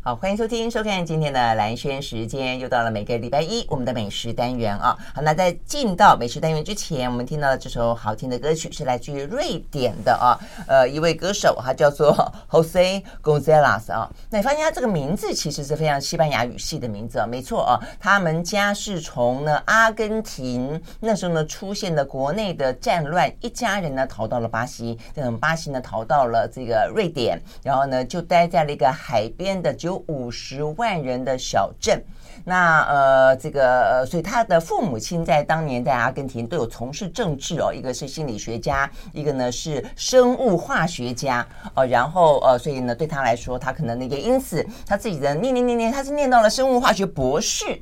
好，欢迎收听、收看今天的蓝轩时间，又到了每个礼拜一我们的美食单元啊。好，那在进到美食单元之前，我们听到的这首好听的歌曲是来自于瑞典的啊，呃，一位歌手，他叫做 Jose Gonzalez 啊。那你发现他这个名字其实是非常西班牙语系的名字啊，没错啊，他们家是从呢阿根廷那时候呢出现的国内的战乱，一家人呢逃到了巴西，等巴西呢逃到了这个瑞典，然后呢就待在了一个海边的有。五十万人的小镇，那呃，这个呃所以他的父母亲在当年在阿根廷都有从事政治哦，一个是心理学家，一个呢是生物化学家哦，然后呃，所以呢对他来说，他可能那个因此他自己的念念念念，他是念到了生物化学博士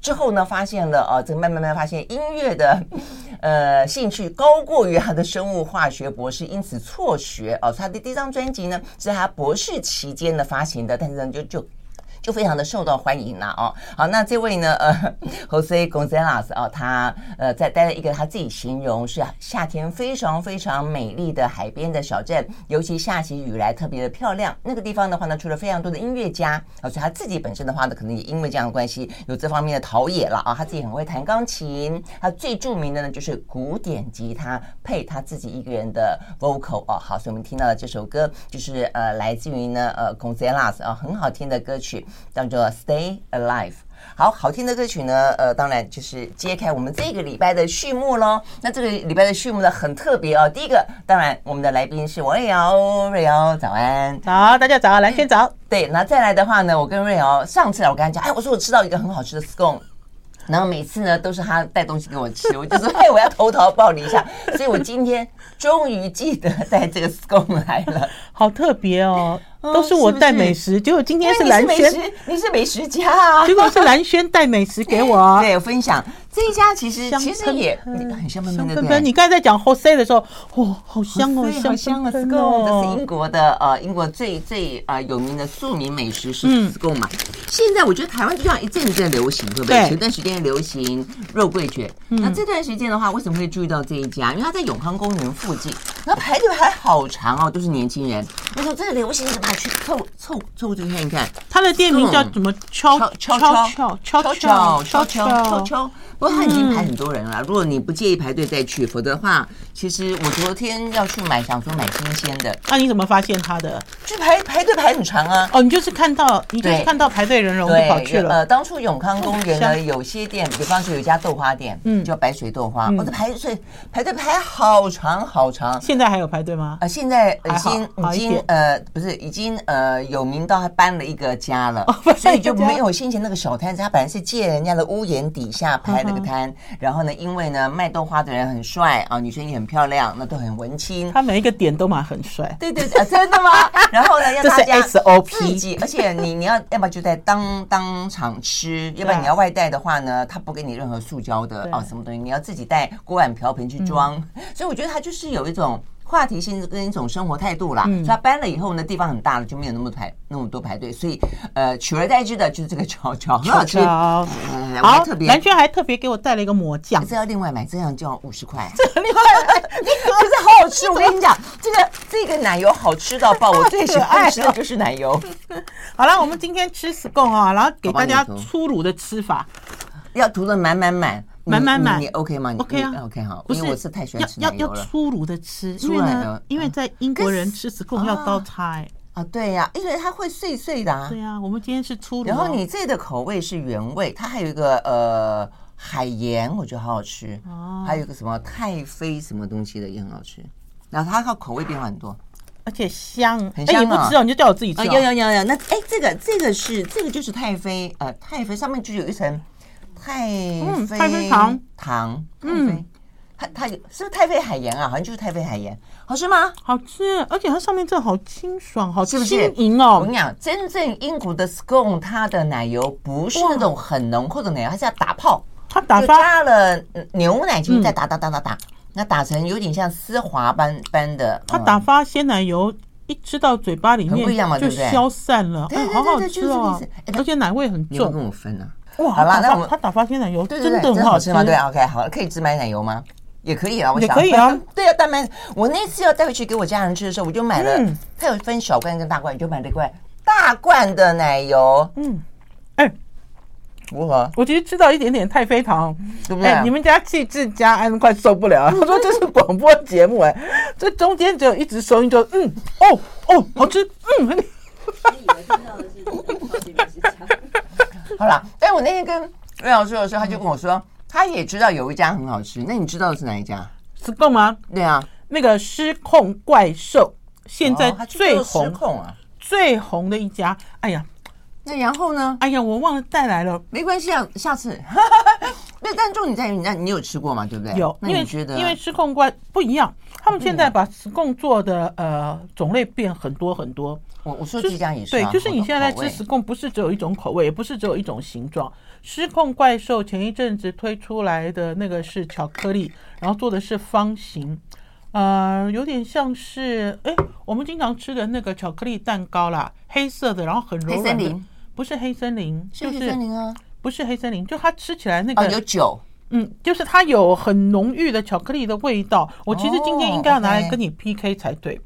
之后呢，发现了哦，这个慢慢慢发现音乐的呃兴趣高过于他的生物化学博士，因此辍学哦。他的第一张专辑呢是他博士期间的发行的，但是呢就就。就非常的受到欢迎了哦。好，那这位呢，呃，Jose Gonzalez 啊，他呃在待了一个他自己形容是夏天非常非常美丽的海边的小镇，尤其下起雨来特别的漂亮。那个地方的话呢，除了非常多的音乐家，而且他自己本身的话呢，可能也因为这样的关系有这方面的陶冶了啊。他自己很会弹钢琴，他最著名的呢就是古典吉他配他自己一个人的 vocal 哦。好，所以我们听到的这首歌就是呃来自于呢呃 Gonzalez 啊，很好听的歌曲。叫做 Stay Alive，好好听的歌曲呢，呃，当然就是揭开我们这个礼拜的序幕喽。那这个礼拜的序幕呢，很特别哦。第一个，当然我们的来宾是王瑞瑶，瑞瑶早安，好，大家早，兰萱早。对，那再来的话呢，我跟瑞瑶上次我跟他讲，哎，我说我吃到一个很好吃的 scone。然后每次呢，都是他带东西给我吃，我就说：“ 哎，我要投桃报李一下。”所以，我今天终于记得带这个 scone 来了，好特别哦！都是我带美食，结果今天是蓝轩，你是美食家啊！结果是蓝轩带美食给我，对，分享。这一家其实其实也很香喷喷的，对。你刚才在讲 Jose 的时候，哇，好香哦，好香啊！scone，这是英国的呃，英国最最呃有名的庶民美食是 scone 嘛。现在我觉得台湾就像一阵一阵流行，对不对？前段时间流行肉桂卷，那这段时间的话，为什么会注意到这一家？因为它在永康公园附近，然后排队还好长哦，都是年轻人。我说这个流行什么去凑凑凑过去看一看？它的店名叫什么？敲敲敲敲敲敲敲敲敲。不过他已经排很多人了，如果你不介意排队再去，否则的话，其实我昨天要去买，想说买新鲜的。那你怎么发现他的？就排排队排很长啊。哦，你就是看到，你就是看到排队人龙就跑去了。呃，当初永康公园呢，有些店，比方说有一家豆花店，嗯，叫白水豆花，我的排队排队排好长好长。现在还有排队吗？啊，现在已经已经呃不是已经呃有名到还搬了一个家了，所以就没有先前那个小摊子，他本来是借人家的屋檐底下排。这个摊，然后呢，因为呢，卖豆花的人很帅啊，女生也很漂亮，那都很文青。他每一个点都蛮很帅。对对对，真的吗？然后呢，要大家 SOP，，而且你你要要不然就在当当场吃，要不然你要外带的话呢，他不给你任何塑胶的哦，什么东西，你要自己带锅碗瓢盆去装。所以我觉得他就是有一种。话题性跟一种生活态度啦，所以他搬了以后呢，地方很大了，就没有那么排那么多排队，所以呃，取而代之的就是这个巧巧，很好吃。好，特别兰萱还特别给我带了一个抹酱，这要另外买，这样就要五十块。这另外买，可是好好吃。我跟你讲，这个这个奶油好吃到爆，我最喜欢吃的就是奶油。好了，我们今天吃 scone 啊，然后给大家粗鲁的吃法，要涂的满满满。满满满，你 OK 吗？你 OK 啊，OK 好。不是，我是太喜欢吃要要要粗鲁的吃，因为呢，因为在英国人吃 scone 要刀叉哎。啊，对呀，因为它会碎碎的。对呀，我们今天是粗鲁。然后你这个口味是原味，它还有一个呃海盐，我觉得好好吃。哦。还有一个什么太妃什么东西的也很好吃。然后它靠口味变化很多，而且香，很香。你不吃哦，你就叫我自己吃。有有有有，那哎，这个这个是这个就是太妃呃太妃上面就有一层。太妃糖糖，太妃它有是不是太妃海盐啊？好像就是太妃海盐，好吃吗？好吃，而且它上面这好清爽，好轻是盈哦。我跟你讲，真正英国的 scone，它的奶油不是那种很浓厚的奶油，它是要打泡，它打发加了牛奶进去再打打打打打，那打成有点像丝滑般般的。它打发鲜奶油一吃到嘴巴里面不一样嘛，就消散了，对对好好吃哦，而且奶味很重。跟我分啊。哇，好啦，那我们它打发鲜奶油真的很好吃吗？对，OK，好，可以只买奶油吗？也可以啊，我想也可以啊。对啊，但买我那次要带回去给我家人吃的时候，我就买了，它有分小罐跟大罐，就买了一罐大罐的奶油。嗯，哎，如何？我其实吃到一点点太妃糖，对不对？你们家气质家安快受不了，他说这是广播节目，哎，这中间只有一直收音，就嗯，哦哦，好吃，嗯。好了，但我那天跟魏老师的时候，他就跟我说，他也知道有一家很好吃。那你知道的是哪一家？scone 吗？对啊，那个失控怪兽现在最红，失控啊，最红的一家。哎呀，那然后呢？哎呀，我忘了带来了，没关系啊，下次。那但重点在于，那你有吃过吗？对不对？有，那你觉得？因为失控怪不一样，他们现在把 scone 做的呃种类变很多很多。我我说这家也是、啊、对，就是你现在在吃 scone，不是只有一种口味，也不是只有一种形状。失控怪兽前一阵子推出来的那个是巧克力，然后做的是方形，呃，有点像是哎，我们经常吃的那个巧克力蛋糕啦，黑色的，然后很柔软。黑森林不是黑森林，就是黑森林啊，不是黑森林，就它吃起来那个、哦、有酒，嗯，就是它有很浓郁的巧克力的味道。我其实今天应该要拿来跟你 PK 才对。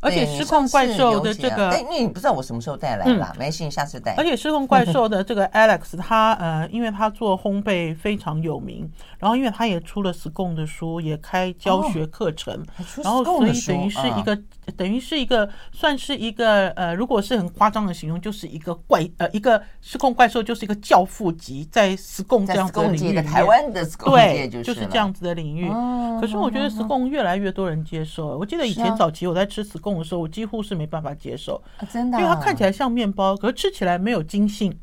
而且失控怪兽的这个，哎，因为你不知道我什么时候带来啦，没事，下次带。而且失控怪 兽的这个 Alex，他呃，因为他做烘焙非常有名，然后因为他也出了 scone 的书，也开教学课程，然后所以等于是一个，等于是一个，算是一个呃，如果是很夸张的形容，就是一个怪呃，一个失控怪兽就是一个教父级，在 scone 这样子的领域，台湾的对，就是这样子的领域。可是我觉得 scone 越来越多人接受。我记得以前早期我在吃 scone。的时候，我几乎是没办法接受，真的，因为它看起来像面包，可是吃起来没有筋性，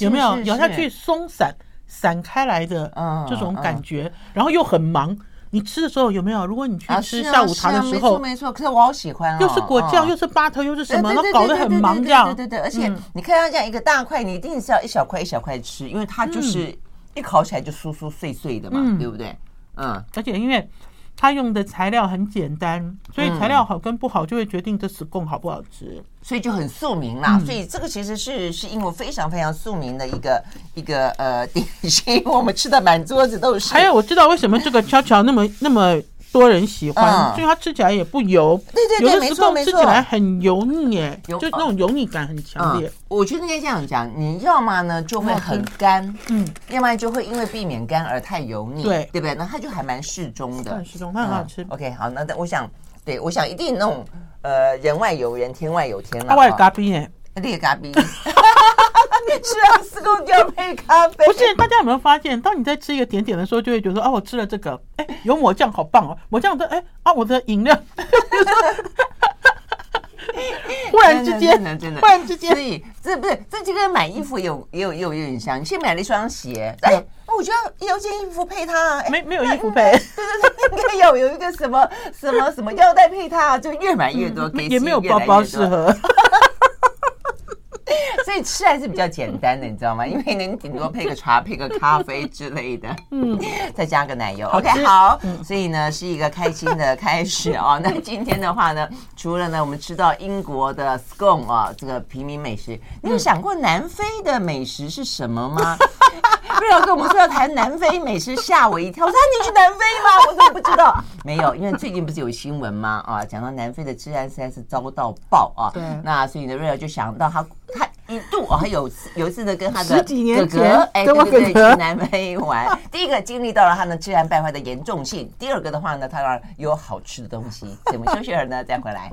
有没有咬下去松散散开来的这种感觉？然后又很忙，你吃的时候有没有？如果你去吃下午茶的时候，没错，可是我好喜欢，又是果酱，又是 butter，又是什么，然后搞得很忙这样。对对对，而且你看它这样一个大块，你一定是要一小块一小块吃，因为它就是一烤起来就酥酥碎碎的嘛，对不对？嗯，而且因为。它用的材料很简单，所以材料好跟不好就会决定这 scone 好不好吃，嗯、所以就很庶民啦。嗯、所以这个其实是是英国非常非常庶民的一个一个呃 点心，我们吃的满桌子都是。还有我知道为什么这个悄悄那么那么多人喜欢，所以它吃起来也不油。对对对，没错没错，吃起来很油腻耶，就那种油腻感很强烈。我觉得应该这样讲，你要么呢就会很干，嗯，要么就会因为避免干而太油腻，对对不对？那它就还蛮适中的，很适中，它很好吃。OK，好，那我想，对我想一定那种呃人外有人，天外有天了。外咖啡耶，劣咖啡。是啊，四公就要配咖啡。不是，大家有没有发现，当你在吃一个甜点的时候，就会觉得啊，我吃了这个，哎，有抹酱，好棒哦！抹酱的，哎啊，我的饮料，忽然之间，忽然之间，所以这不是这就跟买衣服有也有也有有点像，你先买了一双鞋，哎，我觉得有件衣服配它，没没有衣服配，对对对，应该有有一个什么什么什么腰带配它，就越买越多，也没有包包适合。所以吃还是比较简单的，你知道吗？因为你顶多配个茶、配个咖啡之类的，嗯，再加个奶油。OK，好，所以呢是一个开心的开始哦。那今天的话呢，除了呢我们吃到英国的 scone 啊，这个平民美食，你有想过南非的美食是什么吗？瑞瑶跟我们说要谈南非美食，吓我一跳。我说你去南非吗？我说我不知道？没有，因为最近不是有新闻吗？啊，讲到南非的治安实在是糟到爆啊。对。那所以呢，瑞瑶就想到他。他一度哦，还有有一次呢，跟他的哥哥哎，对对对，去南非玩。第一个经历到了他的自然败坏的严重性，第二个的话呢，他那儿有好吃的东西。我们休息会儿呢，再回来。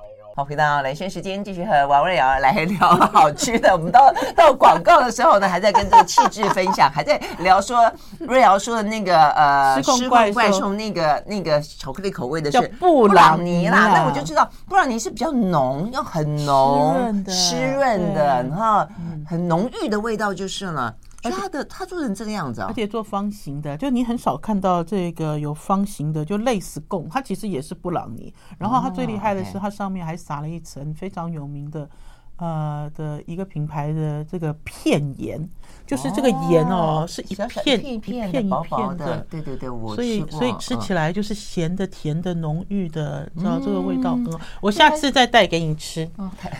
好，回到兰萱时间，继续和王瑞瑶来聊好吃的。我们到 到广告的时候呢，还在跟这个气质分享，还在聊说瑞瑶说的那个呃，失控怪兽那个那个巧克力口味的是布朗尼啦。那我就知道布朗尼是比较浓，要很浓湿润的，湿润的，然后很浓郁的味道就是了。而且它的它做成这个样子啊，而且做方形的，就你很少看到这个有方形的，就类似贡，它其实也是布朗尼。然后它最厉害的是，它上面还撒了一层非常有名的。呃的一个品牌的这个片盐，就是这个盐哦，是一片一片一片的，对对对，我所以所以吃起来就是咸的、甜的、浓郁的，知道这个味道很好。我下次再带给你吃，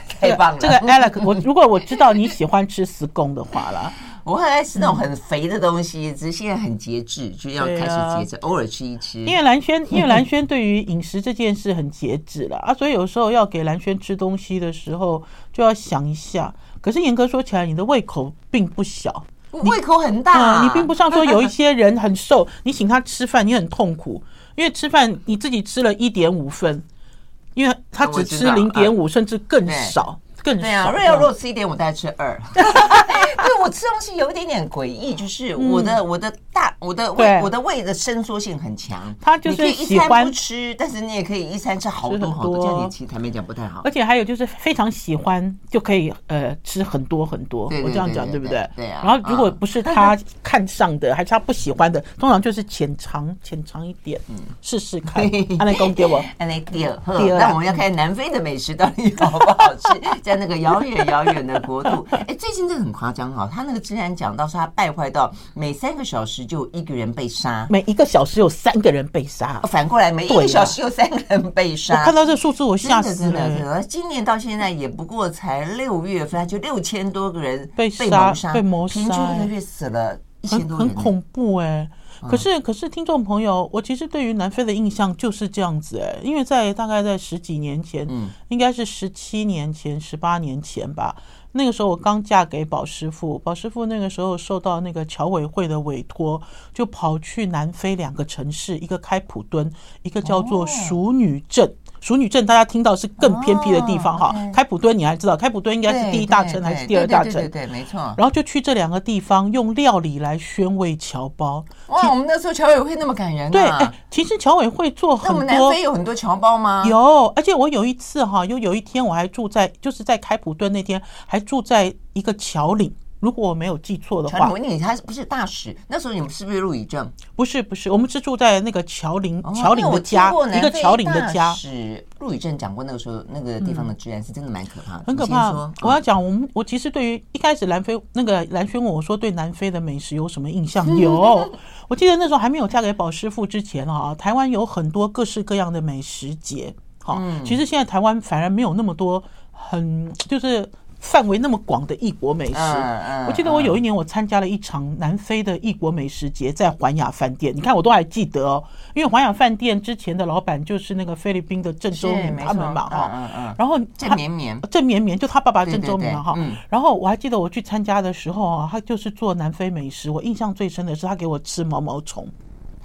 太棒了。这个 Alex，我如果我知道你喜欢吃 scone 的话啦。我很爱吃那种很肥的东西，只是现在很节制，就要开始节制，偶尔吃一吃。因为蓝轩，因为蓝轩对于饮食这件事很节制了 啊，所以有时候要给蓝轩吃东西的时候，就要想一下。可是严格说起来，你的胃口并不小，胃口很大。你并不像说有一些人很瘦，你请他吃饭，你很痛苦，因为吃饭你自己吃了一点五份，因为他只吃零点五，甚至更少。更对啊，瑞瑶如果吃一点，我大概吃二。对，我吃东西有一点点诡异，就是我的我的大我的胃我的胃的伸缩性很强。他就是喜欢不吃，但是你也可以一餐吃好多好多。这样其实坦白讲不太好。而且还有就是非常喜欢就可以呃吃很多很多。我这样讲对不对？对啊。然后如果不是他看上的，还是他不喜欢的，通常就是浅尝浅尝一点，嗯，试试看。安内公给我，安内第二，那我们要看南非的美食到底好不好吃。在那个遥远遥远的国度，哎，最近这个很夸张哈，他那个竟然讲到说他败坏到每三个小时就一个人被杀，每一个小时有三个人被杀，反过来每一个小时有三个人被杀。我看到这个数字我吓死了。真的，今年到现在也不过才六月份，就六千多个人被杀，被谋杀，平均一个月死了一千多人，很恐怖哎。可是，可是，听众朋友，我其实对于南非的印象就是这样子哎，因为在大概在十几年前，嗯，应该是十七年前、十八年前吧。那个时候我刚嫁给宝师傅，宝师傅那个时候受到那个侨委会的委托，就跑去南非两个城市，一个开普敦，一个叫做淑女镇。淑女镇大家听到是更偏僻的地方哈，开普敦你还知道，开普敦应该是第一大城还是第二大城？对对，没错。然后就去这两个地方用料理来宣慰侨胞。哇，我们那时候侨委会那么感人啊！对，哎，其实侨委会做很多。那我们南非有很多侨胞吗？有，而且我有一次哈，又有一天我还住在，就是在开普敦那天还住在一个侨领。如果我没有记错的话，你，他不是大使？那时候你们是不是陆以正？不是，不是，我们是住在那个侨领，侨领的家，一个侨领的家。是陆以正讲过，那个时候那个地方的治安是真的蛮可怕的，很可怕。我要讲，我们我其实对于一开始南非那个蓝轩问我说，对南非的美食有什么印象？有，我记得那时候还没有嫁给宝师傅之前啊，台湾有很多各式各样的美食节。好，其实现在台湾反而没有那么多，很就是。范围那么广的异国美食，我记得我有一年我参加了一场南非的异国美食节，在环亚饭店。你看我都还记得哦，因为环亚饭店之前的老板就是那个菲律宾的郑周明他们嘛哈。然后郑绵绵，郑绵绵就他爸爸郑州明哈。然后我还记得我去参加的时候啊，他就是做南非美食。我印象最深的是他给我吃毛毛虫，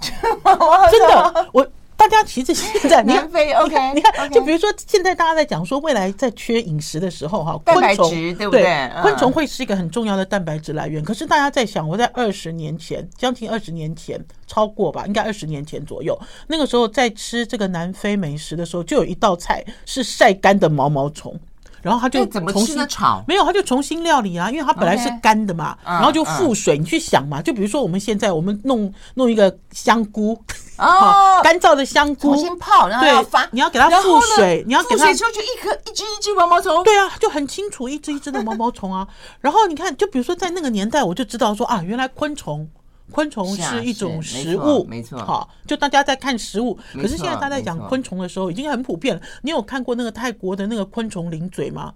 真的我。大家其实现在 南非 OK，你看，就比如说现在大家在讲说未来在缺饮食的时候哈，蛋白质对不对？昆虫会是一个很重要的蛋白质来源。可是大家在想，我在二十年前，将近二十年前，超过吧，应该二十年前左右，那个时候在吃这个南非美食的时候，就有一道菜是晒干的毛毛虫。然后他就怎么重新炒？没有，他就重新料理啊，因为它本来是干的嘛，然后就复水。你去想嘛，就比如说我们现在我们弄弄一个香菇哦，干燥的香菇重新泡，然后要发，你要给它复水，你要给它复水之后就一颗一只一只毛毛虫。对啊，就很清楚一只一只的毛毛虫啊。然后你看，就比如说在那个年代，我就知道说啊，原来昆虫。昆虫是一种食物，没错。好，就大家在看食物，可是现在大家在讲昆虫的时候，已经很普遍了。你有看过那个泰国的那个昆虫零嘴吗？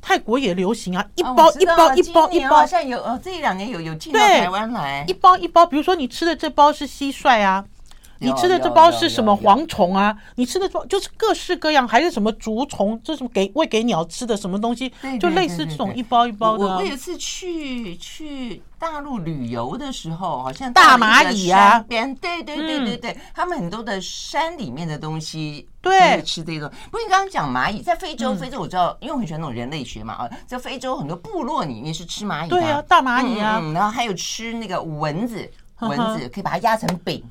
泰国也流行啊，一包一包一包一包，好像有哦，这一两年有有进到台湾来，一包一包。比如说你吃的这包是蟋蟀啊。你吃的这包是什么蝗虫啊？你吃的这包就是各式各样，还是什么竹虫？这是什么给喂给鸟吃的什么东西？就类似这种一包一包的。我有一次去去大陆旅游的时候，好像大蚂蚁啊，边对对对对对，他们很多的山里面的东西，对，吃这种。不过你刚刚讲蚂蚁，在非洲，非洲我知道，因为我很喜欢那种人类学嘛啊，在非洲很多部落里面是吃蚂蚁的，对啊，大蚂蚁啊，然后还有吃那个蚊子，蚊子可以把它压成饼。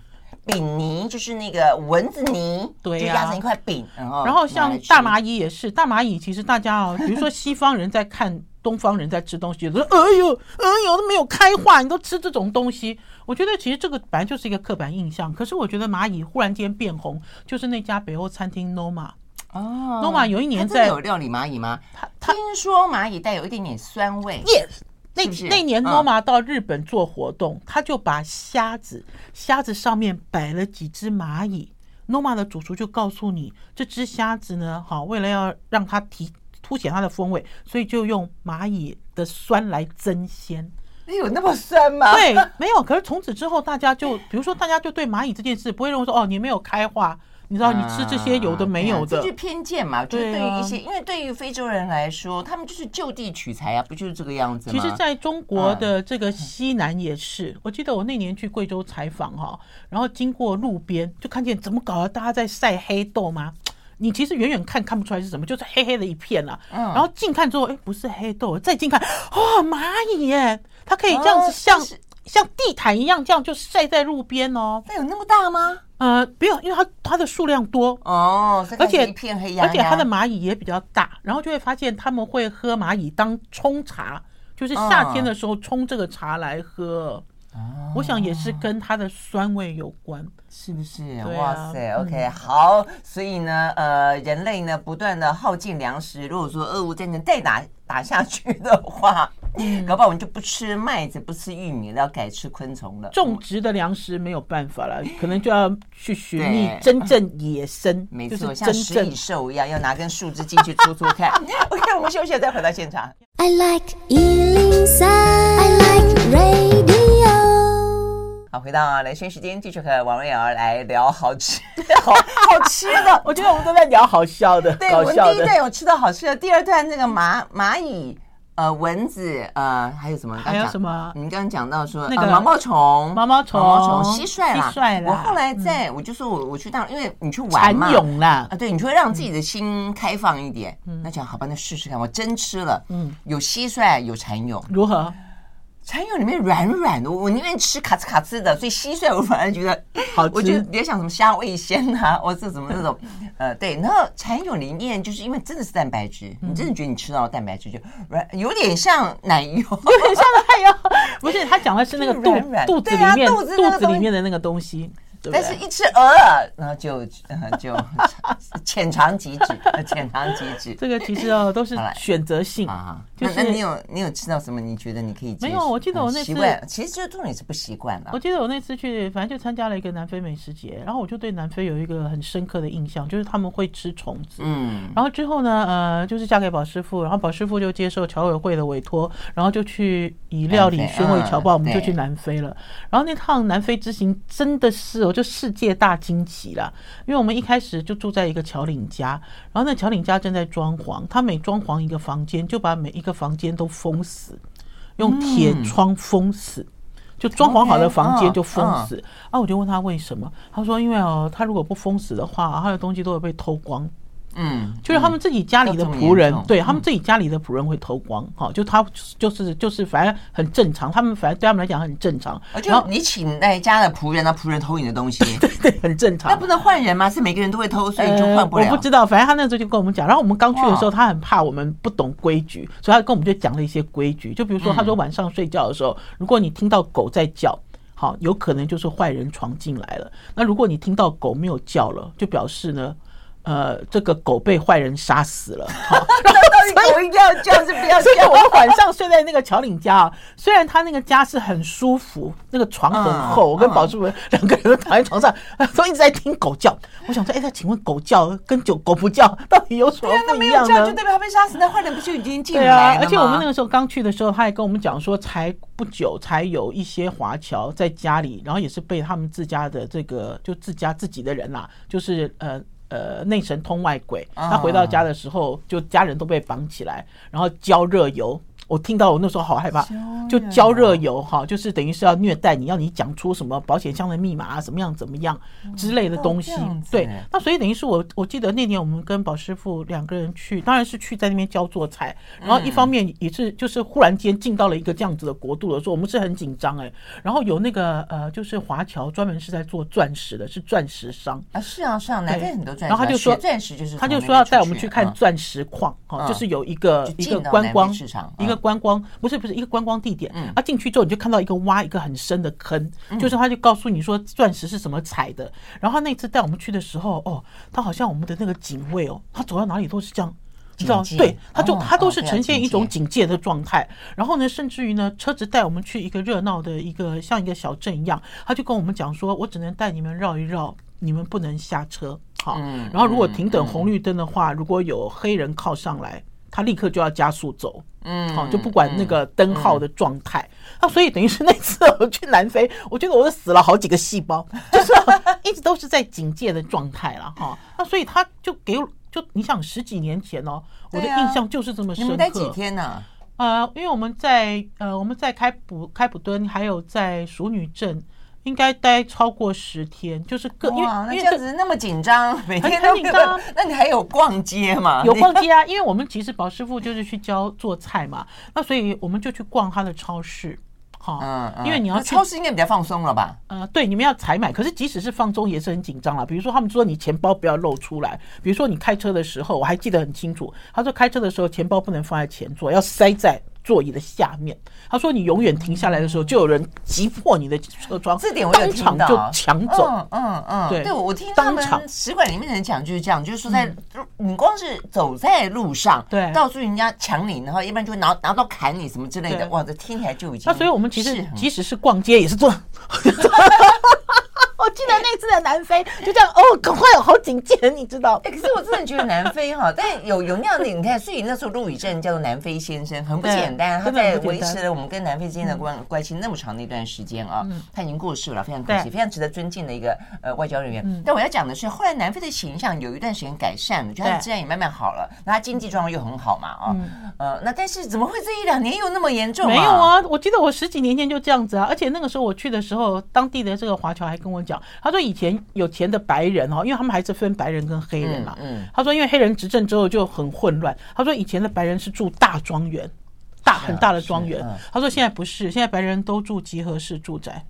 饼泥，就是那个蚊子泥，对、啊，就压成一块饼。然后，然后像大蚂蚁也是，大蚂蚁其实大家哦，比如说西方人在看东方人在吃东西，说哎呦哎呦都没有开化，你都吃这种东西。我觉得其实这个本来就是一个刻板印象。可是我觉得蚂蚁忽然间变红，就是那家北欧餐厅 Noma。哦，Noma 有一年在有料理蚂蚁吗？他听说蚂蚁带有一点点酸味。Yes。那那年 Noma 到日本做活动，嗯、他就把虾子虾子上面摆了几只蚂蚁。Noma 的主厨就告诉你，这只虾子呢，好，为了要让它提凸显它的风味，所以就用蚂蚁的酸来增鲜。你有那么酸吗？对，没有。可是从此之后，大家就比如说，大家就对蚂蚁这件事不会认为说，哦，你没有开化。你知道，你吃这些有的没有的，这就偏见嘛。就是对于一些，因为对于非洲人来说，他们就是就地取材啊，不就是这个样子吗？其实，在中国的这个西南也是。我记得我那年去贵州采访哈，然后经过路边，就看见怎么搞啊？大家在晒黑豆吗？你其实远远看看不出来是什么，就是黑黑的一片了。嗯。然后近看之后，哎，不是黑豆，再近看，哇，蚂蚁耶！它可以这样子像像地毯一样，这样就晒在路边哦。那有那么大吗？呃，不用，因为它它的数量多哦，而且一片黑压压，而且它的蚂蚁也比较大，然后就会发现他们会喝蚂蚁当冲茶，就是夏天的时候冲这个茶来喝。哦，我想也是跟它的酸味有关，是不是？啊、哇塞，OK，好，所以呢，呃，人类呢不断的耗尽粮食，如果说俄乌战争再打打下去的话。嗯，搞不好我们就不吃麦子，不吃玉米了，要改吃昆虫了。种植的粮食没有办法了，可能就要去寻觅真正野生，没错，像食蚁兽一样，要拿根树枝进去戳戳看。OK，我们休息了再回到现场。I like 103, I like radio。好，回到兰萱时间，继续和王瑞瑶来聊好吃、好好吃的。我觉得我们都在聊好笑的，对，我们第一段有吃到好吃的，第二段那个蚂蚂蚁。呃，蚊子，呃，还有什么？还有什么？你刚刚讲到说那个毛毛虫，毛毛虫，毛毛虫，蟋蟀啦，蟋蟀啦。我后来在，我就说我我去当，因为你去玩嘛，蚕蛹啦，啊，对，你就会让自己的心开放一点。那讲好吧，那试试看，我真吃了，嗯，有蟋蟀，有蚕蛹，如何？蚕蛹里面软软的，我宁愿吃卡兹卡兹的，所以蟋蟀我反而觉得好吃。别想什么虾味鲜啊，或是什么那种，呃，对。然后蚕蛹里面就是因为真的是蛋白质，你真的觉得你吃到蛋白质就软，有点像奶油，有点像奶油。不是，他讲的是那个肚肚子里面肚子里面的那个东西。但是一吃鹅，然后就就浅尝即止，浅尝即止。这个其实哦都是选择性啊。那那你有你有吃到什么？你觉得你可以接受？没有，我记得我那次其实就是重点是不习惯了。我记得我那次去，反正就参加了一个南非美食节，然后我就对南非有一个很深刻的印象，就是他们会吃虫子。嗯。然后之后呢，呃，就是嫁给宝师傅，然后宝师傅就接受侨委会的委托，然后就去以料理宣慰侨胞，我们就去南非了。然后那趟南非之行真的是。就世界大惊奇了，因为我们一开始就住在一个侨领家，然后那侨领家正在装潢，他每装潢一个房间，就把每一个房间都封死，用铁窗封死，就装潢好的房间就封死。啊，我就问他为什么，他说因为哦，他如果不封死的话，他的东西都会被偷光。嗯，就是他们自己家里的仆人，对他们自己家里的仆人会偷光，哈，就他就是就是反正很正常，他们反正对他们来讲很正常。然后你请那家的仆人，那仆人偷你的东西，对对，很正常。那不能换人吗？是每个人都会偷，所以就换不了。我不知道，反正他那时候就跟我们讲。然后我们刚去的时候，他很怕我们不懂规矩，所以他跟我们就讲了一些规矩。就比如说，他说晚上睡觉的时候，如果你听到狗在叫，好，有可能就是坏人闯进来了。那如果你听到狗没有叫了，就表示呢。呃，这个狗被坏人杀死了。好，那到底狗一定要叫是不要叫？所以我们晚上睡在那个乔岭家啊，虽然他那个家是很舒服，那个床很厚，我跟宝师傅两个人都躺在床上，都一直在听狗叫。我想说，哎，那请问狗叫跟狗狗不叫到底有什么不一样没有叫就代表他被杀死，那坏人不就已经进来了吗？对啊，而且我们那个时候刚去的时候，他还跟我们讲说，才不久才有一些华侨在家里，然后也是被他们自家的这个就自家自己的人啦，就是呃。呃，内神通外鬼，他回到家的时候，就家人都被绑起来，然后浇热油，我听到我那时候好害怕，就浇热油哈，就是等于是要虐待你，要你讲出什么保险箱的密码啊，怎么样怎么样之类的东西。对，那所以等于是我我记得那年我们跟宝师傅两个人去，当然是去在那边教做菜，然后一方面也是就是忽然间进到了一个这样子的国度的时候，我们是很紧张哎。然后有那个呃，就是华侨专门是在做钻石的，是钻石商啊，是啊是啊，南非很多钻石，然后他就说钻石就是他就说要带我们去看钻石矿哈，就是有一个一个观光市场一个。观光不是不是一个观光地点，啊，进去之后你就看到一个挖一个很深的坑，就是他就告诉你说钻石是怎么采的。然后他那次带我们去的时候，哦，他好像我们的那个警卫哦，他走到哪里都是这样，你知道？对，他就他都是呈现一种警戒的状态。然后呢，甚至于呢，车子带我们去一个热闹的一个像一个小镇一样，他就跟我们讲说，我只能带你们绕一绕，你们不能下车。好，然后如果停等红绿灯的话，如果有黑人靠上来。他立刻就要加速走，嗯，好，就不管那个灯号的状态，那所以等于是那次我去南非，我觉得我都死了好几个细胞，就是一直都是在警戒的状态了哈。那所以他就给我，就你想十几年前哦，我的印象就是这么深刻。你们待几天呢？呃，因为我们在呃我们在开普开普敦，还有在淑女镇。应该待超过十天，就是各因为那这样子那么紧张，每天都紧张。那你还有逛街吗？有逛街啊，因为我们其实宝师傅就是去教做菜嘛，那所以我们就去逛他的超市。好，嗯，因为你要超市应该比较放松了吧？呃，对，你们要采买，可是即使是放松也是很紧张了。比如说他们说你钱包不要露出来，比如说你开车的时候，我还记得很清楚，他说开车的时候钱包不能放在前座，要塞在。座椅的下面，他说：“你永远停下来的时候，就有人击破你的车窗，这点我有听到，当场就抢走。嗯”嗯嗯。嗯，对，对我听他们使馆里面的人讲就是这样，就是说在你光是走在路上，对，到处人家抢你，然后一般就会拿拿刀砍你什么之类的，哇，这听起来就已经……那所以我们其实即使是逛街也是做。我记得那次在南非，就这样哦，赶快有好警戒，你知道？可是我真的觉得南非哈，但有有那样的，你看，所以那时候陆羽正叫做南非先生，很不简单。他在维持了我们跟南非之间的关关系那么长的一段时间啊，他已经过世了，非常可惜，非常值得尊敬的一个呃外交人员。但我要讲的是，后来南非的形象有一段时间改善了，就他的治安也慢慢好了，那他经济状况又很好嘛啊，呃，那但是怎么会这一两年又那么严重？没有啊，我记得我十几年前就这样子啊，而且那个时候我去的时候，当地的这个华侨还跟我讲，他说以前。有钱的白人哦，因为他们还是分白人跟黑人嘛。嗯，他说，因为黑人执政之后就很混乱。他说，以前的白人是住大庄园，大很大的庄园。他说，现在不是，现在白人都住集合式住宅。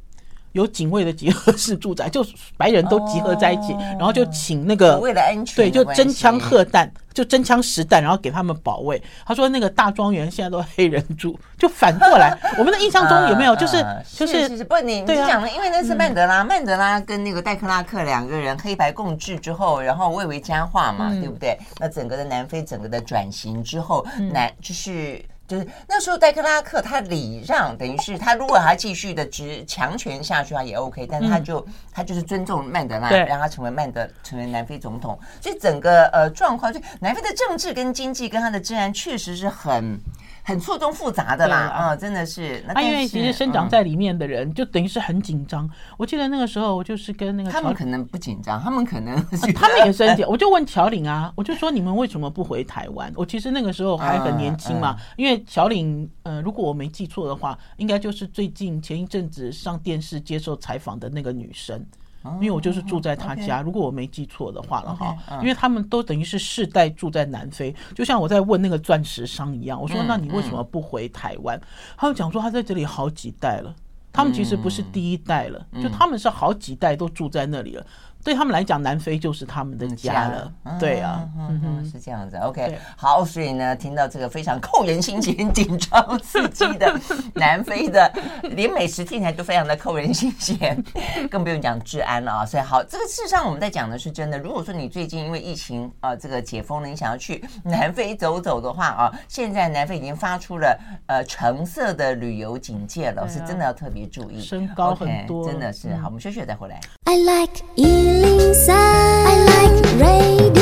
有警卫的集合式住宅，就白人都集合在一起，然后就请那个为了安全，对，就真枪核弹，就真枪实弹，然后给他们保卫。他说那个大庄园现在都黑人住，就反过来。我们的印象中有没有？就是就是不，你你讲了，因为那是曼德拉，曼德拉跟那个戴克拉克两个人黑白共治之后，然后蔚为佳话嘛，对不对？那整个的南非整个的转型之后，南就是。就是那时候，戴克拉克他礼让，等于是他如果他继续的执强权下去，他也 OK，但他就、嗯、他就是尊重曼德拉，让他成为曼德成为南非总统。所以整个呃状况，就南非的政治跟经济跟他的治安确实是很。很错综复杂的啦，啊，真的是。那因为其实生长在里面的人，就等于是很紧张。我记得那个时候，我就是跟那个他们可能不紧张，他们可能他们也是很紧。我就问乔领啊，我就说你们为什么不回台湾？我其实那个时候还很年轻嘛，因为乔领，呃，如果我没记错的话，应该就是最近前一阵子上电视接受采访的那个女生。因为我就是住在他家，如果我没记错的话了哈，因为他们都等于是世代住在南非，就像我在问那个钻石商一样，我说那你为什么不回台湾？他们讲说他在这里好几代了，他们其实不是第一代了，就他们是好几代都住在那里了。对他们来讲，南非就是他们的家了。对啊，嗯嗯，是这样子。OK，好，所以呢，听到这个非常扣人心弦、紧张刺激的南非的，连美食听起来都非常的扣人心弦，更不用讲治安了啊。所以好，这个事实上我们在讲的是真的。如果说你最近因为疫情啊，这个解封了，你想要去南非走走的话啊，现在南非已经发出了呃橙色的旅游警戒了，是真的要特别注意，升高很多，真的是。好，我们休息再回来。I like 103, I like radio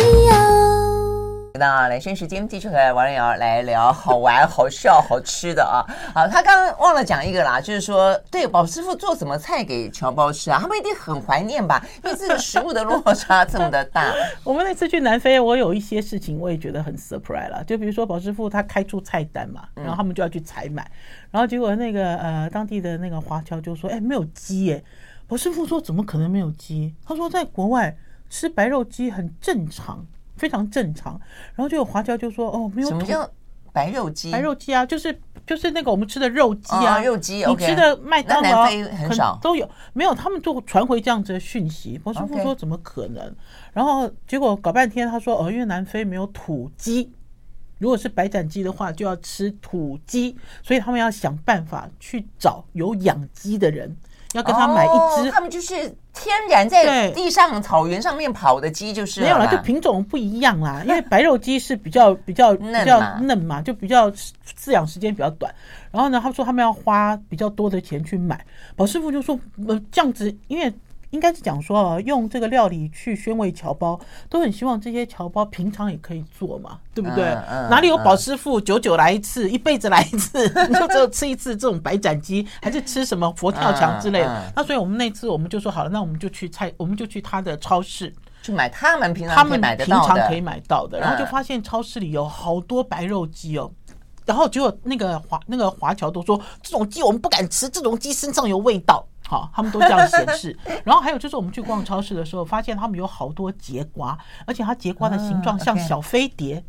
那来生时间继续和王仁瑶来聊好玩、好笑、好吃的啊。好，他刚刚忘了讲一个啦，就是说，对宝师傅做什么菜给侨胞吃啊？他们一定很怀念吧？因为这个食物的落差这么的大。我们那次去南非，我有一些事情我也觉得很 surprise 了。就比如说宝师傅他开出菜单嘛，然后他们就要去采买，然后结果那个呃当地的那个华侨就说：“哎，没有鸡耶。”宝师傅说：“怎么可能没有鸡？”他说：“在国外。”吃白肉鸡很正常，非常正常。然后就有华侨就说：“哦，没有。”什么叫白肉鸡？白肉鸡啊，就是就是那个我们吃的肉鸡啊，哦、肉鸡。你吃的麦当劳很少都有，没有。他们就传回这样子的讯息。我师傅说：“怎么可能？”然后结果搞半天，他说：“哦，因为南非没有土鸡，如果是白斩鸡的话，就要吃土鸡，所以他们要想办法去找有养鸡的人。”要跟他买一只，哦，他们就是天然在地上草原上面跑的鸡，就是没有了，就品种不一样啦。因为白肉鸡是比较比较比较嫩嘛，就比较饲养时间比较短。然后呢，他说他们要花比较多的钱去买。宝师傅就说，呃，这样子，因为。应该是讲说啊，用这个料理去宣慰侨胞，都很希望这些侨胞平常也可以做嘛，对不对？嗯嗯、哪里有宝师傅久久来一次，一辈子来一次，你就只有吃一次这种白斩鸡，还是吃什么佛跳墙之类的？那所以我们那次我们就说好了，那我们就去菜，我们就去他的超市去买他们平常他们平常可以买到的，然后就发现超市里有好多白肉鸡哦，然后结果那个华那个华侨都说这种鸡我们不敢吃，这种鸡身上有味道。好，他们都这样显示。然后还有就是，我们去逛超市的时候，发现他们有好多节瓜，而且它节瓜的形状像小飞碟。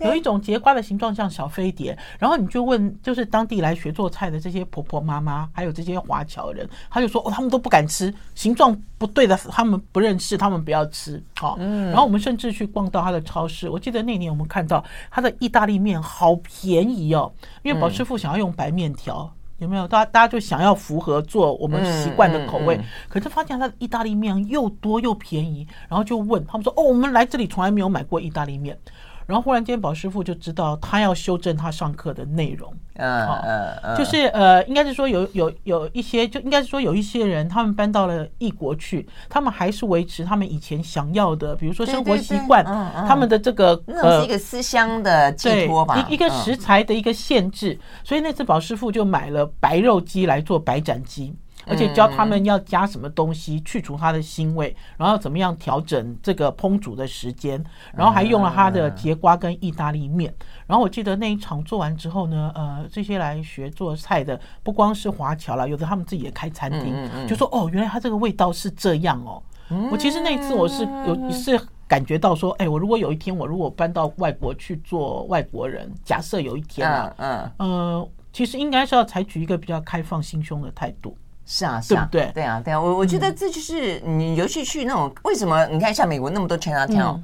有一种节瓜的形状像小飞碟。然后你就问，就是当地来学做菜的这些婆婆妈妈，还有这些华侨人，他就说哦，他们都不敢吃，形状不对的，他们不认识，他们不要吃。好，然后我们甚至去逛到他的超市，我记得那年我们看到他的意大利面好便宜哦，因为宝师傅想要用白面条。有没有？大家大家就想要符合做我们习惯的口味，可是发现他的意大利面又多又便宜，然后就问他们说：“哦，我们来这里从来没有买过意大利面。”然后忽然间，宝师傅就知道他要修正他上课的内容。嗯嗯嗯，就是呃，应该是说有有有一些，就应该是说有一些人，他们搬到了异国去，他们还是维持他们以前想要的，比如说生活习惯，他们的这个那是一个思乡的寄托吧，一一个食材的一个限制。所以那次宝师傅就买了白肉鸡来做白斩鸡。而且教他们要加什么东西去除它的腥味，然后怎么样调整这个烹煮的时间，然后还用了他的节瓜跟意大利面。然后我记得那一场做完之后呢，呃，这些来学做菜的不光是华侨了，有的他们自己也开餐厅，就说哦，原来他这个味道是这样哦。我其实那一次我是有是感觉到说，哎，我如果有一天我如果搬到外国去做外国人，假设有一天啊，嗯呃，其实应该是要采取一个比较开放心胸的态度。是啊，是啊，对对？啊，对啊，我我觉得这就是你尤其去那种为什么你看像美国那么多 Chinatown，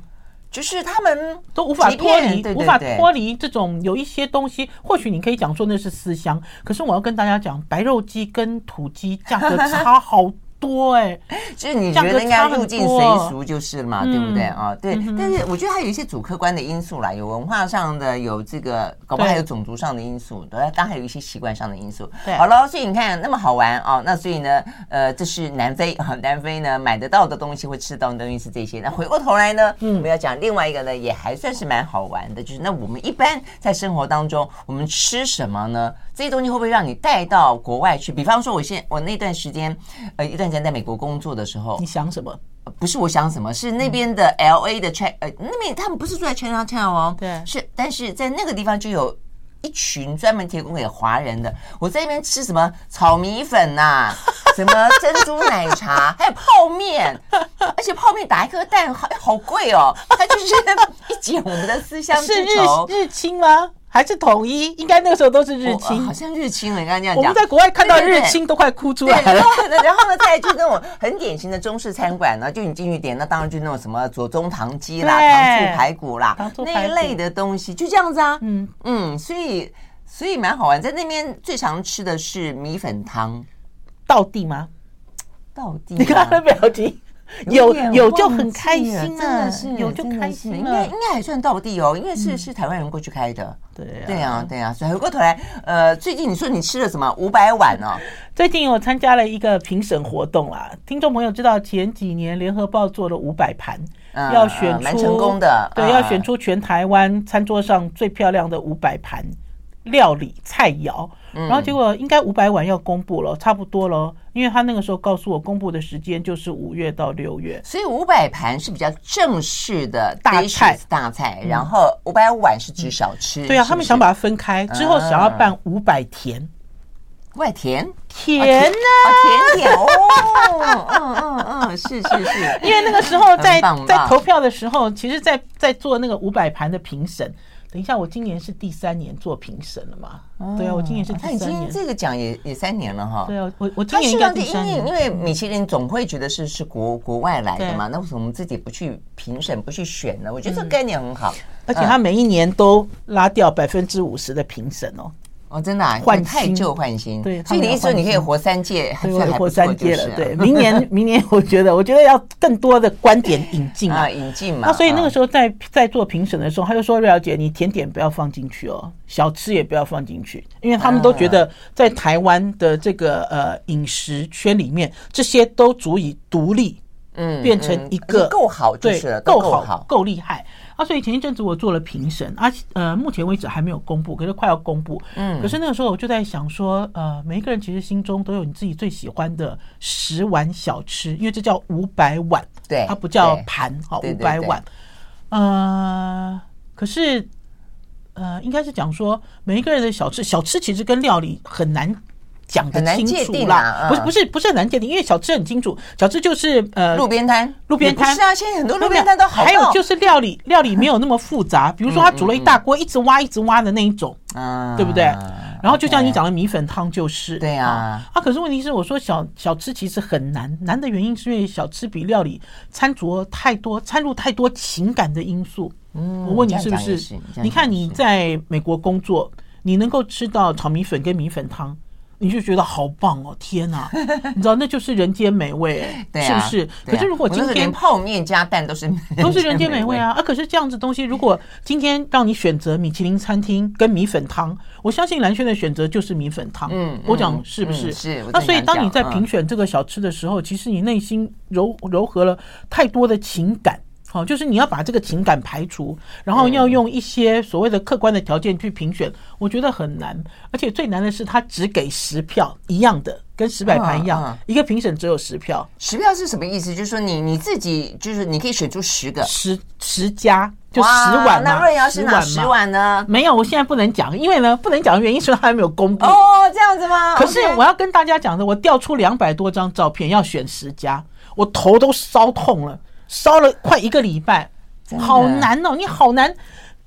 就是他们都无法脱离，无法脱离这种有一些东西。或许你可以讲说那是思乡，可是我要跟大家讲，白肉鸡跟土鸡价格差好多哎，就是你觉得应该入境随俗就是嘛，对不对啊？对，但是我觉得还有一些主客观的因素啦，有文化上的，有这个，搞不好还有种族上的因素，对，当然还有一些习惯上的因素。对，好了，所以你看那么好玩啊，那所以呢，呃，这是南非啊，南非呢买得到的东西，会吃到的东西是这些。那回过头来呢，我们要讲另外一个呢，也还算是蛮好玩的，就是那我们一般在生活当中，我们吃什么呢？这些东西会不会让你带到国外去？比方说，我现我那段时间，呃，一段。在美国工作的时候，你想什么？不是我想什么，是那边的 L A 的 China，呃，那边他们不是住在 Chinatown 哦，对，是，但是在那个地方就有一群专门提供给华人的。我在那边吃什么炒米粉呐、啊，什么珍珠奶茶，还有泡面，而且泡面打一颗蛋好好贵哦，它就是一解我们的思乡之愁。是日日清吗？还是统一，应该那个时候都是日清，好像日清了。你刚刚这样讲，我们在国外看到日清都快哭出来了。然后呢，再就那种很典型的中式餐馆呢，就你进去点，那当然就那种什么左宗棠鸡啦、糖醋排骨啦那一类的东西，就这样子啊。嗯嗯，所以所以蛮好玩。在那边最常吃的是米粉汤，道地吗？道地？你看他的表情。有有就很开心啊，是有就开心，应该应该还算到地哦，因为是是台湾人过去开的。对对啊对啊，所以回过头来，呃，最近你说你吃了什么五百碗哦？最近我参加了一个评审活动啦，听众朋友知道前几年联合报做了五百盘，要选出蛮成功的，对，要选出全台湾餐桌上最漂亮的五百盘料理菜肴。然后结果应该五百碗要公布了，差不多了，因为他那个时候告诉我公布的时间就是五月到六月，所以五百盘是比较正式的大菜大菜，然后五百碗是指小吃。对啊，他们想把它分开，之后想要办五百甜，五百甜甜呢，甜甜哦，嗯嗯嗯，是是是，因为那个时候在在投票的时候，其实，在在做那个五百盘的评审。等一下，我今年是第三年做评审了嘛？哦、对啊，我今年是第三年。他已经这个奖也也三年了哈。对啊，我我今年应该第三年。因为因为米其林总会觉得是是国国外来的嘛，那为什么我们自己不去评审不去选呢？我觉得这个概念很好，嗯、而且他每一年都拉掉百分之五十的评审哦。哦，真的啊，换太旧换新，对，所以你意思说你可以活三届，还是活三届了？对，明年 明年我觉得，我觉得要更多的观点引进啊，引进嘛。那所以那个时候在在做评审的时候，他就说：“瑞肴姐，你甜点不要放进去哦，小吃也不要放进去，因为他们都觉得在台湾的这个呃饮食圈里面，这些都足以独立，嗯，变成一个够好，对，够好，够厉害。”啊，所以前一阵子我做了评审，啊，呃，目前为止还没有公布，可是快要公布。嗯，可是那个时候我就在想说，呃，每一个人其实心中都有你自己最喜欢的十碗小吃，因为这叫五百碗，对，它不叫盘，好，五百碗。呃，可是，呃，应该是讲说每一个人的小吃，小吃其实跟料理很难。讲得清楚啦，不是不是不是很难界定，因为小吃很清楚，小吃就是呃路边摊，路边摊是啊，现在很多路边摊都好。还有就是料理，料理没有那么复杂，比如说他煮了一大锅，一直挖一直挖的那一种，嗯，对不对？然后就像你讲的米粉汤就是，对啊。啊，可是问题是，我说小小吃其实很难，难的原因是因为小吃比料理掺着太多，掺入太多情感的因素。嗯，我问你是不是？你看你在美国工作，你能够吃到炒米粉跟米粉汤。你就觉得好棒哦！天哪，你知道那就是人间美味，是不是？可是如果今天泡面加蛋都是 都是人间美味啊！啊，可是这样子东西，如果今天让你选择米其林餐厅跟米粉汤，我相信蓝轩的选择就是米粉汤。嗯，我讲是不是？是。那所以当你在评选这个小吃的时候，其实你内心柔柔和了太多的情感。好，就是你要把这个情感排除，然后要用一些所谓的客观的条件去评选，我觉得很难。而且最难的是，他只给十票，一样的，跟十百盘一样，一个评审只有十票。十票是什么意思？就是说你你自己，就是你可以选出十个，十十家就十碗。那瑞瑶是哪十碗呢？没有，我现在不能讲，因为呢，不能讲的原因是他还没有公布。哦，这样子吗？可是我要跟大家讲的，我调出两百多张照片，要选十家，我头都烧痛了。烧了快一个礼拜，好难哦！你好难，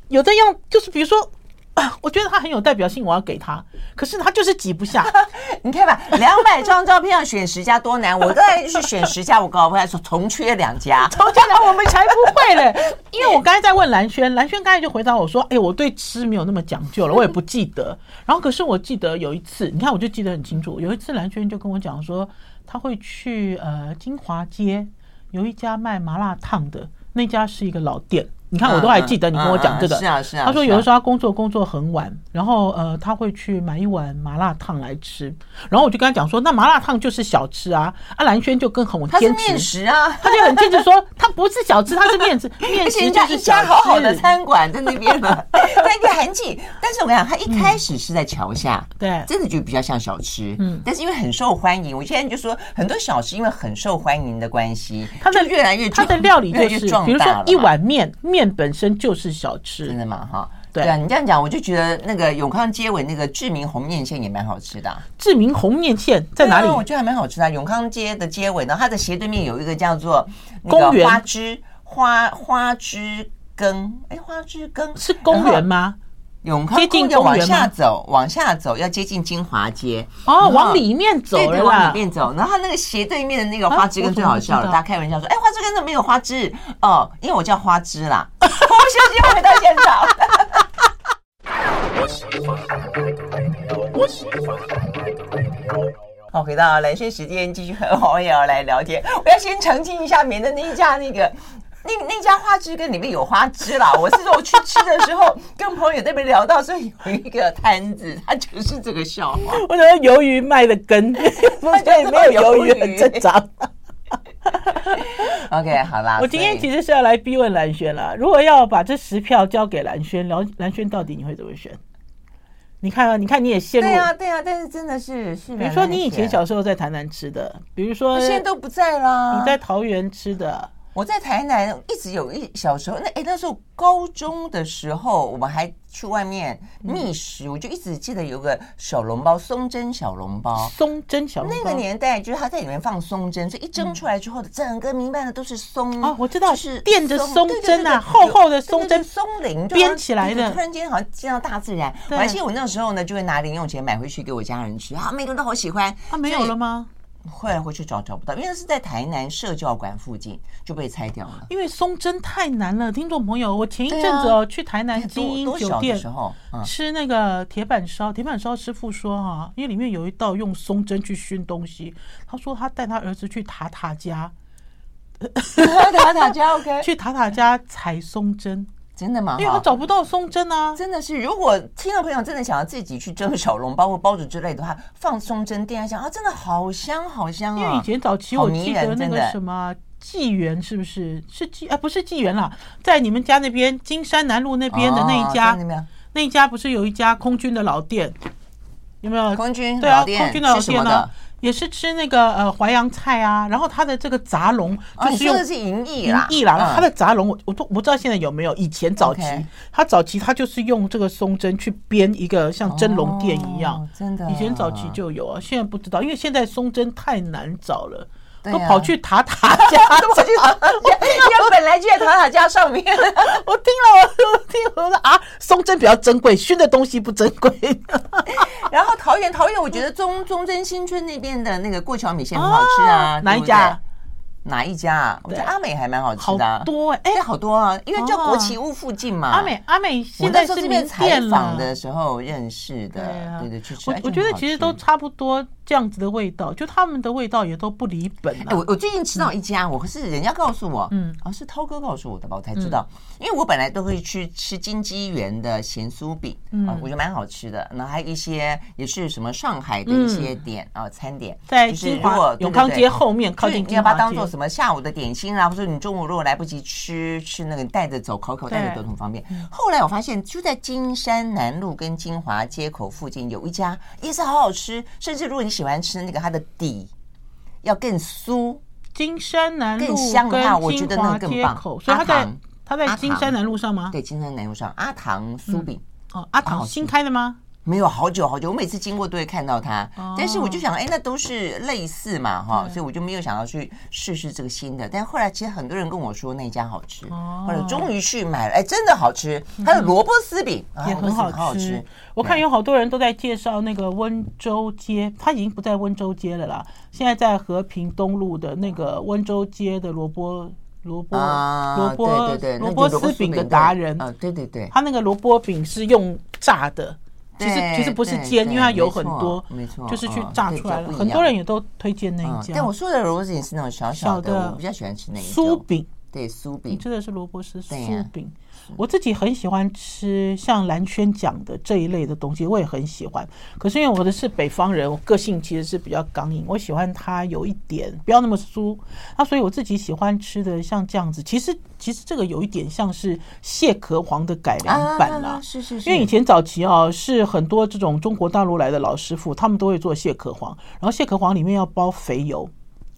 有的用就是比如说啊，我觉得他很有代表性，我要给他，可是他就是挤不下。你看吧，两百张照片要选十家多难，我刚才就是选十家，我搞不来说从缺两家，重缺两我们才不会嘞。因为我刚才在问蓝轩，蓝轩刚才就回答我说：“哎，我对吃没有那么讲究了，我也不记得。”然后可是我记得有一次，你看我就记得很清楚，有一次蓝轩就跟我讲说，他会去呃金华街。有一家卖麻辣烫的，那家是一个老店。你看，我都还记得你跟我讲这个。是啊，是啊。他说有的时候他工作工作很晚，然后呃他会去买一碗麻辣烫来吃。然后我就跟他讲说，那麻辣烫就是小吃啊。阿兰轩就更很坚持，他是面食啊，他就很坚持说他不是小吃，他是面食。面食就是一家好好的餐馆在那边的，在一个很挤。但是我跟你讲，他一开始是在桥下，对，真的就比较像小吃。嗯，但是因为很受欢迎，我现在就说很多小吃因为很受欢迎的关系，它的越来越它的料理就是，比如说一碗面面。本身就是小吃，真的吗？哈，对啊，你这样讲，我就觉得那个永康街尾那个志明红面线也蛮好吃的。志明红面线在哪里？我觉得还蛮好吃的。永康街的街尾呢，它的斜对面有一个叫做公园花枝花花枝羹，哎，花枝羹是公园吗？永康接近往下走，往下走要接近金华街哦，往里面走，对，往里面走。然后它那个斜对面的那个花枝根最好笑了，大家开玩笑说：“哎，花枝根怎么没有花枝？”哦，因为我叫花枝啦。我们休息，回到现场。好，回到蓝轩时间，继续和黄文尧来聊天。我要先澄清一下，免得那一家那个那那家花枝羹里面有花枝啦。我是说我去吃的时候，跟朋友那边聊到，说有一个摊子，它就是这个笑话。我觉得鱿鱼卖的根，对没有鱿鱼，很正常。OK，好啦，我今天其实是要来逼问蓝轩了。如果要把这十票交给蓝轩，蓝蓝轩到底你会怎么选？你看啊，你看你也陷入对啊，对啊，但是真的是是，比如说你以前小时候在台南吃的，比如说现在都不在啦。你在桃园吃的，我在台南一直有一小时候，那哎那时候高中的时候，我们还去外面觅食，我就一直记得有个小笼包，松针小笼包，松针小笼包。那个年代就是他在里面放松针，所以一蒸出来之后的整个弥漫的都是松啊，我知道是垫着松针啊，厚厚的松针松林编起来的。突然间好像见到大自然，我还记得我那时候呢，就会拿零用钱买回去给我家人吃啊，每个人都好喜欢。啊，没有了吗？后来回去找找不到，因为是在台南社教馆附近就被拆掉了。因为松针太难了，听众朋友，我前一阵子哦去台南精英酒店吃那个铁板烧，铁板烧师傅说哈，因为里面有一道用松针去熏东西，他说他带他儿子去塔塔家，塔塔家 OK，去塔塔家采松珍。真的吗？因为他找不到松针啊！真的是，如果听众朋友真的想要自己去蒸小笼包或包子之类的话，放松针垫一下啊，真的好香好香啊！因为以前早期我记得那个什么纪元是不是是纪啊？不是纪元啦，在你们家那边金山南路那边的那一家，那一家不是有一家空军的老店？有没有空军？对啊，空军的老店呢？也是吃那个呃淮扬菜啊，然后它的这个杂笼就是用的是银翼啦，银翼啦，它的杂笼我我都不知道现在有没有，以前早期它早期它就是用这个松针去编一个像蒸笼垫一样，真的，以前早期就有啊，现在不知道，因为现在松针太难找了。都跑去塔塔家，都跑去塔塔家，本来就在塔塔家上面。我听了，我听了，我说啊，松针比较珍贵，熏的东西不珍贵。然后桃园，桃园，我觉得中中正新村那边的那个过桥米线很好吃啊，哪一家？哪一家啊？我觉得阿美还蛮好吃的，多哎，好多啊，因为叫国旗屋附近嘛。阿美阿美现在是名店了。采访的时候认识的，对对，去吃。我我觉得其实都差不多这样子的味道，就他们的味道也都不离本。我我最近吃到一家，我是人家告诉我，嗯，哦，是涛哥告诉我的吧，我才知道，因为我本来都会去吃金鸡园的咸酥饼，啊，我觉得蛮好吃的。然后还有一些也是什么上海的一些点啊餐点，在金华永康街后面靠近你要把它当做。什么下午的点心啊，或者你中午如果来不及吃，吃那个带着走，口口带着都很方便。后来我发现，就在金山南路跟金华街口附近有一家，也是好好吃。甚至如果你喜欢吃那个它的底要更酥，金山南路更香的话，我觉得那个更棒。所以他在他在金山南路上吗？对，金山南路上阿唐酥饼哦，阿唐新开的吗？没有好久好久，我每次经过都会看到它，但是我就想，哎，那都是类似嘛，哈，所以我就没有想要去试试这个新的。但后来其实很多人跟我说那家好吃，后来终于去买了，哎，真的好吃。它的萝卜丝饼也很好吃。我看有好多人都在介绍那个温州街，它已经不在温州街了啦，现在在和平东路的那个温州街的萝卜萝卜萝卜萝卜丝饼的达人，啊，对对对，他那个萝卜饼是用炸的。其实其实不是煎，因为它有很多，没错，就是去炸出来了。很多人也都推荐那一家。但我说的萝卜饼是那种小小的，我比较喜欢吃那一种酥饼。对，酥饼，你吃的是萝卜丝酥饼。我自己很喜欢吃像蓝轩讲的这一类的东西，我也很喜欢。可是因为我的是北方人，我个性其实是比较刚硬，我喜欢它有一点不要那么酥。那所以我自己喜欢吃的像这样子，其实其实这个有一点像是蟹壳黄的改良版啦。是是是。因为以前早期啊，是很多这种中国大陆来的老师傅，他们都会做蟹壳黄，然后蟹壳黄里面要包肥油，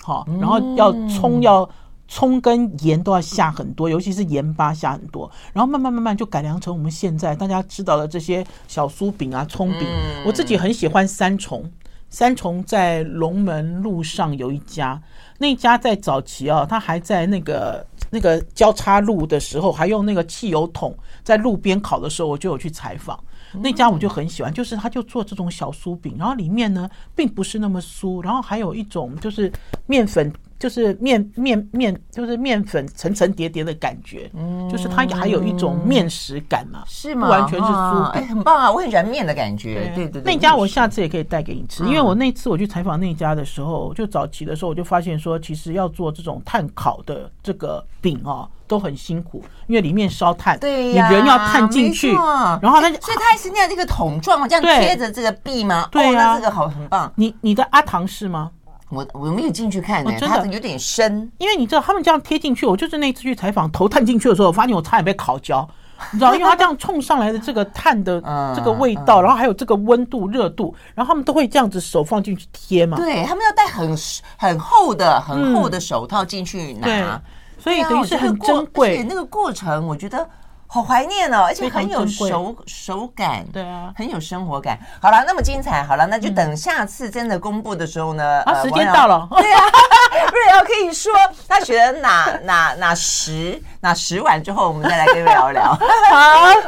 好，然后要葱要。葱跟盐都要下很多，尤其是盐巴下很多，然后慢慢慢慢就改良成我们现在大家知道的这些小酥饼啊、葱饼。我自己很喜欢三重，三重在龙门路上有一家，那家在早期啊，他还在那个那个交叉路的时候，还用那个汽油桶在路边烤的时候，我就有去采访。那家我就很喜欢，就是他就做这种小酥饼，然后里面呢并不是那么酥，然后还有一种就是面粉。就是面面面，就是面粉层层叠叠的感觉，嗯，就是它还有一种面食感嘛，是吗？不完全是酥，哎，很棒啊！我很喜欢面的感觉，对对对。那家我下次也可以带给你吃，因为我那次我去采访那家的时候，就早期的时候我就发现说，其实要做这种炭烤的这个饼哦，都很辛苦，因为里面烧炭，对，你人要探进去，然后它，所以它还是那样一个桶状，这样贴着这个壁吗？对啊，这个好很棒。你你的阿唐是吗？我我没有进去看真的？有点深，因为你知道他们这样贴进去，我就是那次去采访，头探进去的时候，我发现我差点被烤焦，你知道，因为它这样冲上来的这个碳的这个味道，然后还有这个温度热度，然后他们都会这样子手放进去贴嘛，对他们要戴很很厚的很厚的手套进去拿，所以等于是很珍贵，那个过程我觉得。好怀念哦，而且很有手手感，对啊，很有生活感。好了，那么精彩，好了，那就等下次真的公布的时候呢，啊，时间到了，对啊，瑞瑶可以说他选了哪哪哪十哪十碗之后，我们再来跟瑞瑶聊。好，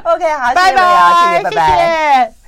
OK，好，拜拜，谢谢，拜拜。